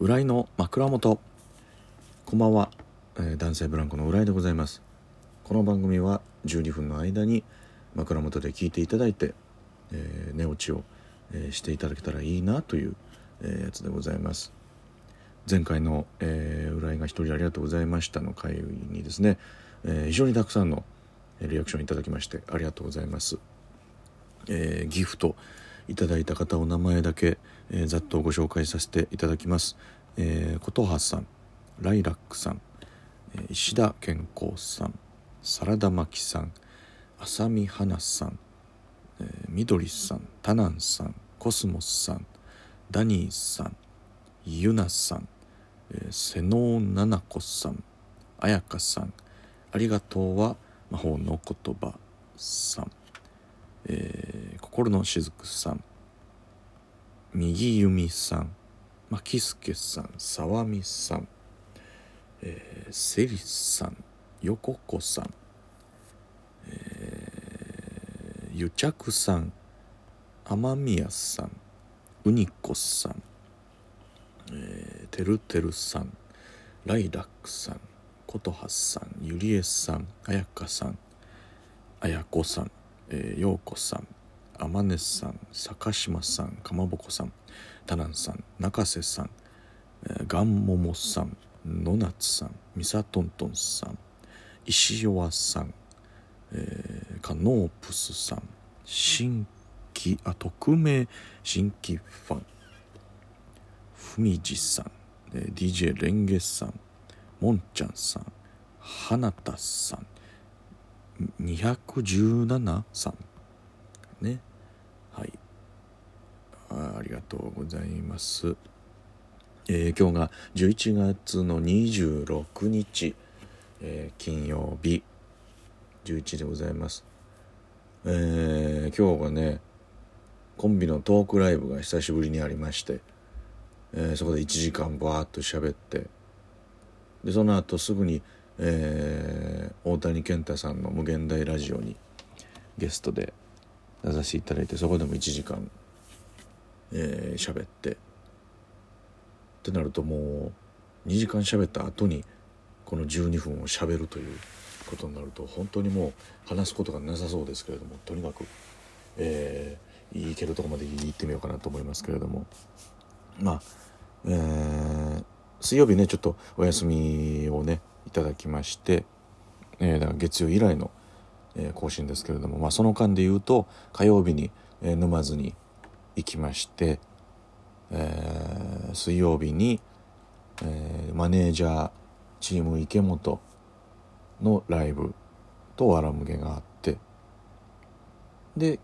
浦井の枕元。こんばんは、えー男性ブランコの浦井でございます。この番組は12分の間に枕元で聞いていただいて、えー寝落ちを、えーしていただけたらいいなという、えーやつでございます。前回の、えー浦井が一人ありがとうございましたの回にですね、えー非常にたくさんのリアクションいただきましてありがとうございます。えーギフトいただいた方お名前だけ、えーざっとご紹介させていただきます、えー、琴葉さんライラックさん、えー石田健康さんサラダ巻さん浅見花さん、えー、みどりさんタナンさんコスモスさんダニーさんユナさん、えー、瀬能奈々子さん彩香さんありがとうは魔法の言葉さんえー心のしずくさん右弓さんまきすけさんさわみさん、えー、セリさんよここさん、えー、ゆちゃくさん雨宮さんうにこさん、えー、てるてるさんライラックさんことはさんゆりえさんあやかさんあやこさんえー、ようこさん。あまねさん坂島さんかまぼこさんたなんさん中瀬さん、がんももさんのなつさんみさとんとんさん石弱さん、えー、かノープスさん新規あ匿名新規ファンふみじさん、えー、DJ レンゲさんもんちゃんさん花田さん217さんね。ありがとうございます。えー、今日が11月の26日、えー、金曜日。11でございます。えー、今日がねコンビのトークライブが久しぶりにありまして、えー、そこで1時間バーッと喋って。でその後すぐにえー、大谷健太さんの「無限大ラジオ」にゲストで出させていただいてそこでも1時間えー、喋って。ってなるともう2時間喋った後にこの12分を喋るということになると本当にもう話すことがなさそうですけれどもとにかく、えー、行けるとこまで行ってみようかなと思いますけれども。まあ、えー、水曜日ねちょっとお休みをねいただきまして、えー、だから月曜以来の、えー、更新ですけれども、まあ、その間で言うと火曜日に、えー、沼津に行きまして、えー、水曜日に、えー、マネージャーチーム池本のライブとわらむげがあってで、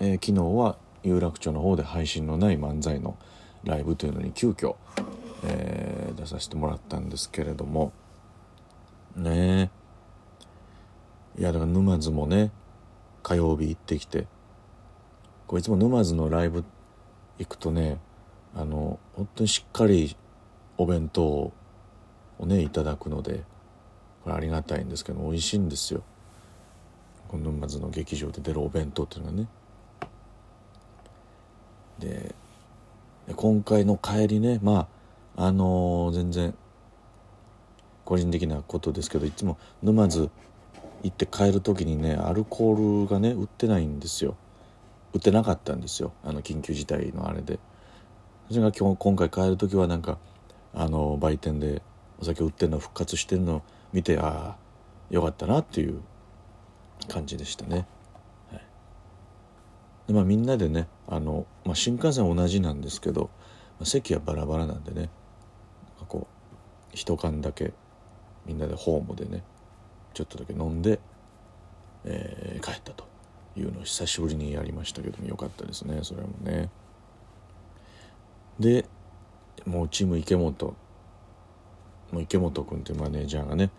えー、昨日は有楽町の方で配信のない漫才のライブというのに急遽、えー、出させてもらったんですけれどもねえ。いやだから沼津もね火曜日行ってきてこういつも沼津のライブ行くとねあの本当にしっかりお弁当をねいただくのでこれありがたいんですけど美味しいんですよ。この沼津の劇場で出るお弁当っていうのがね。で今回の帰りねまああのー、全然個人的なことですけどいつも沼津行って帰る時にねアルコールがね売ってないんですよ。売ってなかったんですよ。あの緊急事態のあれで。それが今日今回帰る時はなんかあの売店でお酒売ってるの復活してるのを見てああよかったなっていう感じでしたね、はい、でまあみんなでねあの、まあ、新幹線同じなんですけど、まあ、席はバラバラなんでねこう一缶だけみんなでホームでねちょっとだけ飲んで、えー、帰ったと。いうのを久しぶりにやりましたけどもよかったですねそれもねでもうチーム池本もう池本君というマネージャーがね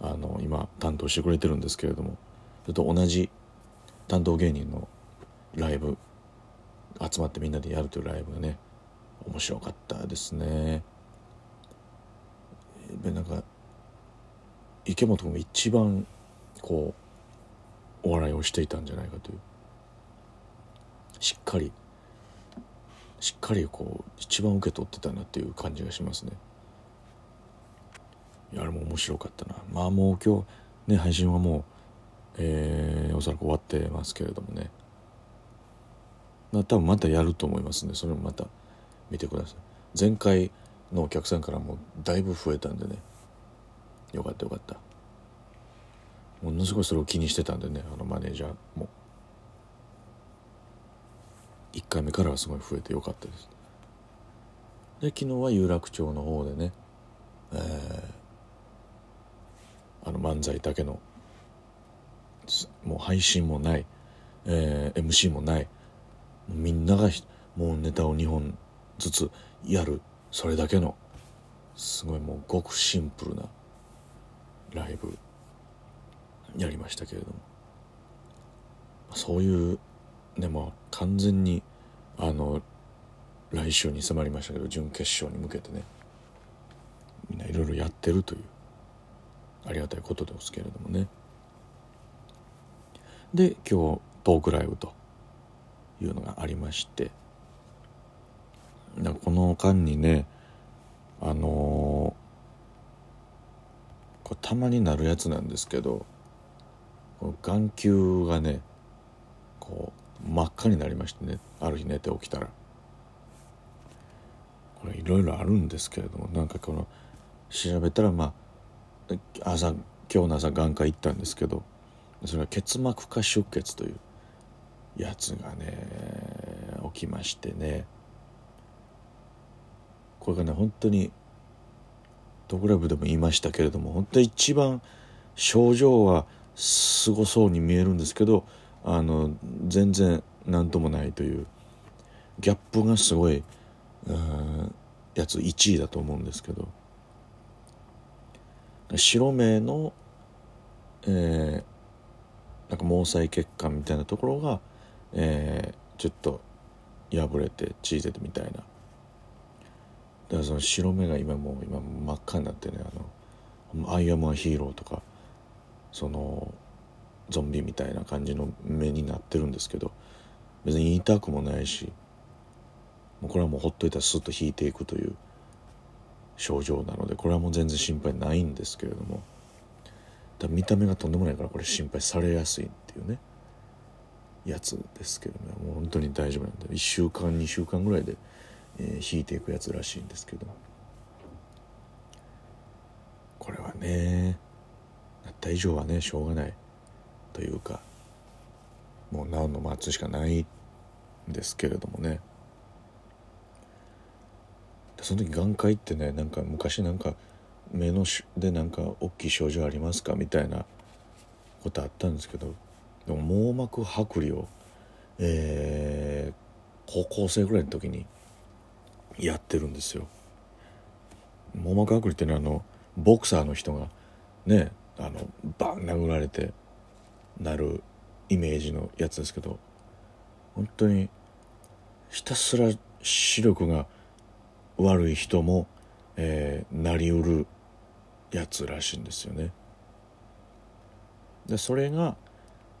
あの今担当してくれてるんですけれどもそれと同じ担当芸人のライブ集まってみんなでやるというライブがね面白かったですね。なんか池本君が一番こうをしていたんじゃないかという。しっかりしっかりこう一番受け取ってたなっていう感じがしますね。いやあれも面白かったな。まあもう今日ね配信はもうえー、おそらく終わってますけれどもね。多分またやると思いますんでそれもまた見てください。前回のお客さんからもだいぶ増えたんでね。よかったよかった。ものすごいそれを気にしてたんでねあのマネージャーも。1回目からはすごい増えてよかったです。で昨日は有楽町の方でね、えー、あの漫才だけのもう配信もない、えー、MC もないみんながもうネタを2本ずつやるそれだけのすごいもうごくシンプルなライブ。やりましたけれども。そういうでも完全にあの来週に迫りましたけど準決勝に向けてね。みんないろいろやってるというありがたいことですけれどもね。で今日トークライブというのがありましてこの間にねあのー、これたまになるやつなんですけど眼球がねこう真っ赤になりましてねある日寝て起きたら。これいろいろあるんですけれどもなんかこの調べたらまあ朝今日の朝眼科行ったんですけどそれは結膜下出血というやつがね起きましてね。これがね本当にトクラブでも言いましたけれども本当に一番症状はすごそうに見えるんですけどあの全然何ともないというギャップがすごいやつ1位だと思うんですけど。白目の、えー、なんか毛細血管みたいなところが、えー、ちょっと破れて血出てみたいな。だからその白目が今もう今真っ赤になってねあの「アイアム・ア・ヒーロー」とかそのゾンビみたいな感じの目になってるんですけど別に痛くもないしもうこれはもうほっといたらスッと引いていくという症状なのでこれはもう全然心配ないんですけれども見た目がとんでもないからこれ心配されやすいっていうねやつですけどね。もう本当に大丈夫なんで1週間2週間ぐらいで、えー、引いていくやつらしいんですけど。これはねなった以上はねしょうがないというかもう治るの待つしかないんですけれどもね。その時眼科行ってねなんか昔なんか目のしでなんか大きい症状ありますかみたいなことあったんですけどでも網膜剥離を、えー、高校生ぐらいの時にやってるんですよ。網膜剥離ってねあのボクサーの人がねあのバン殴られてなるイメージのやつですけど本当にひたすら視力が悪い人も、えー、なりうるやつらしいんですよね。でそれが、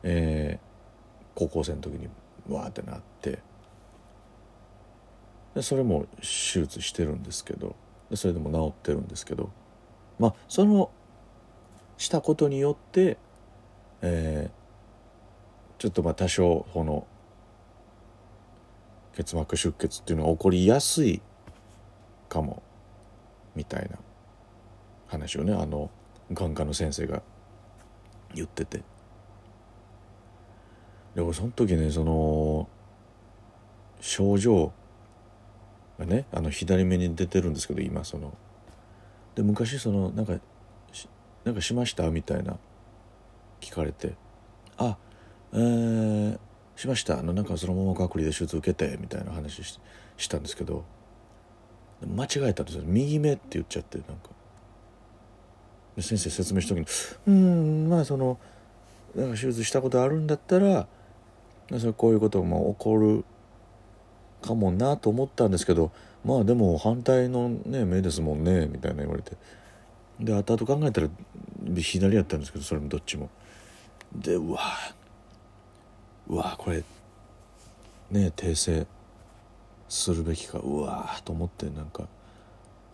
えー、高校生の時にわーってなってでそれも手術してるんですけどでそれでも治ってるんですけどまあそのしたことによって、えー、ちょっとまあ多少この結膜出血っていうのが起こりやすいかもみたいな話をねあの眼科の先生が言ってて。でもその時ねその症状がねあの左目に出てるんですけど今その。で昔そのなんかなんかしました？みたいな。聞かれて。あえー、しました。あのなんかそのまま隔離で手術受けてみたいな話したんですけど。間違えたんですよ。右目って言っちゃってなんか。先生説明した時にうんまあそのなんか手術したことあるんだったらそれこういうことも起こるかもなと思ったんですけどまあでも反対のね目ですもんねみたいな言われて。で後々考えたら左やったんですけどそれもどっちも。でうわうわこれね訂正するべきか。うわーと思ってなんか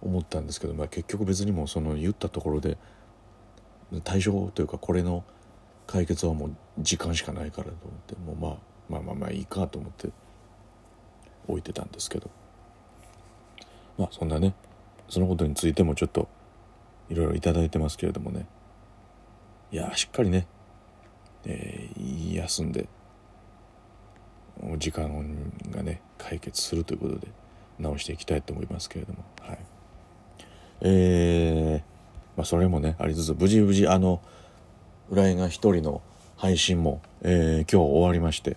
思ったんですけど、まあ、結局別にもうその言ったところで対処法というかこれの解決はもう時間しかないからと思ってもうまあまあまあまあいいかと思って置いてたんですけど。まあそんなねそのことについてもちょっといろいろ頂いてますけれどもね。いやしっかりね、えー、休んで時間がね解決するということで直していきたいと思いますけれども。はい。えー、まあそれもねありつつ無事無事あの浦井が一人の配信も、えー、今日終わりまして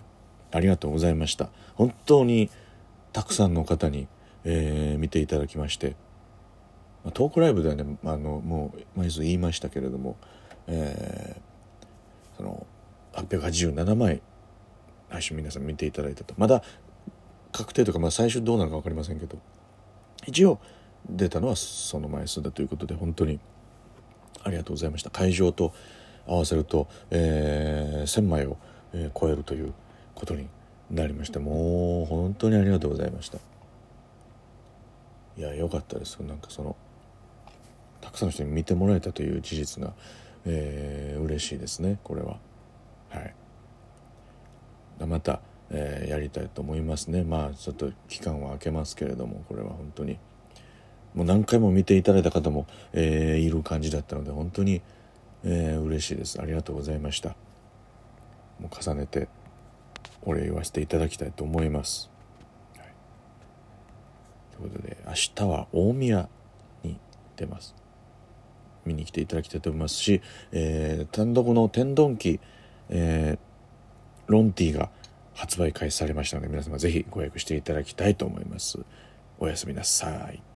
ありがとうございました。本当にたくさんの方に、えー、見ていただきましてトークライブではねあのもう毎日言いましたけれども、えー、その887枚配信皆さん見ていただいたと。まだ確定とか、まあ、最終どうなるか分かりませんけど一応出たのはその枚数だということで本当にありがとうございました。会場と合わせると、えー、1,000枚を、えー、超えるということになりましてもう本当にありがとうございました。いや良かったです。なんかそのたくさんの人に見てもらえたという事実が、えー、嬉しいですねこれは。はい。また、えー、やりたいと思いますね。まあちょっと期間は空けますけれどもこれは本当に。もう何回も見ていただいた方も、えー、いる感じだったので本当に、えー、嬉しいです。ありがとうございました。もう重ねてお礼言わせていただきたいと思います、はい、ということで明日は大宮に出ます。見に来ていただきたいと思いますし、えー、単独の天丼機、えー、ロンティが発売開始されましたので皆様ぜひご予約していただきたいと思います。おやすみなさい。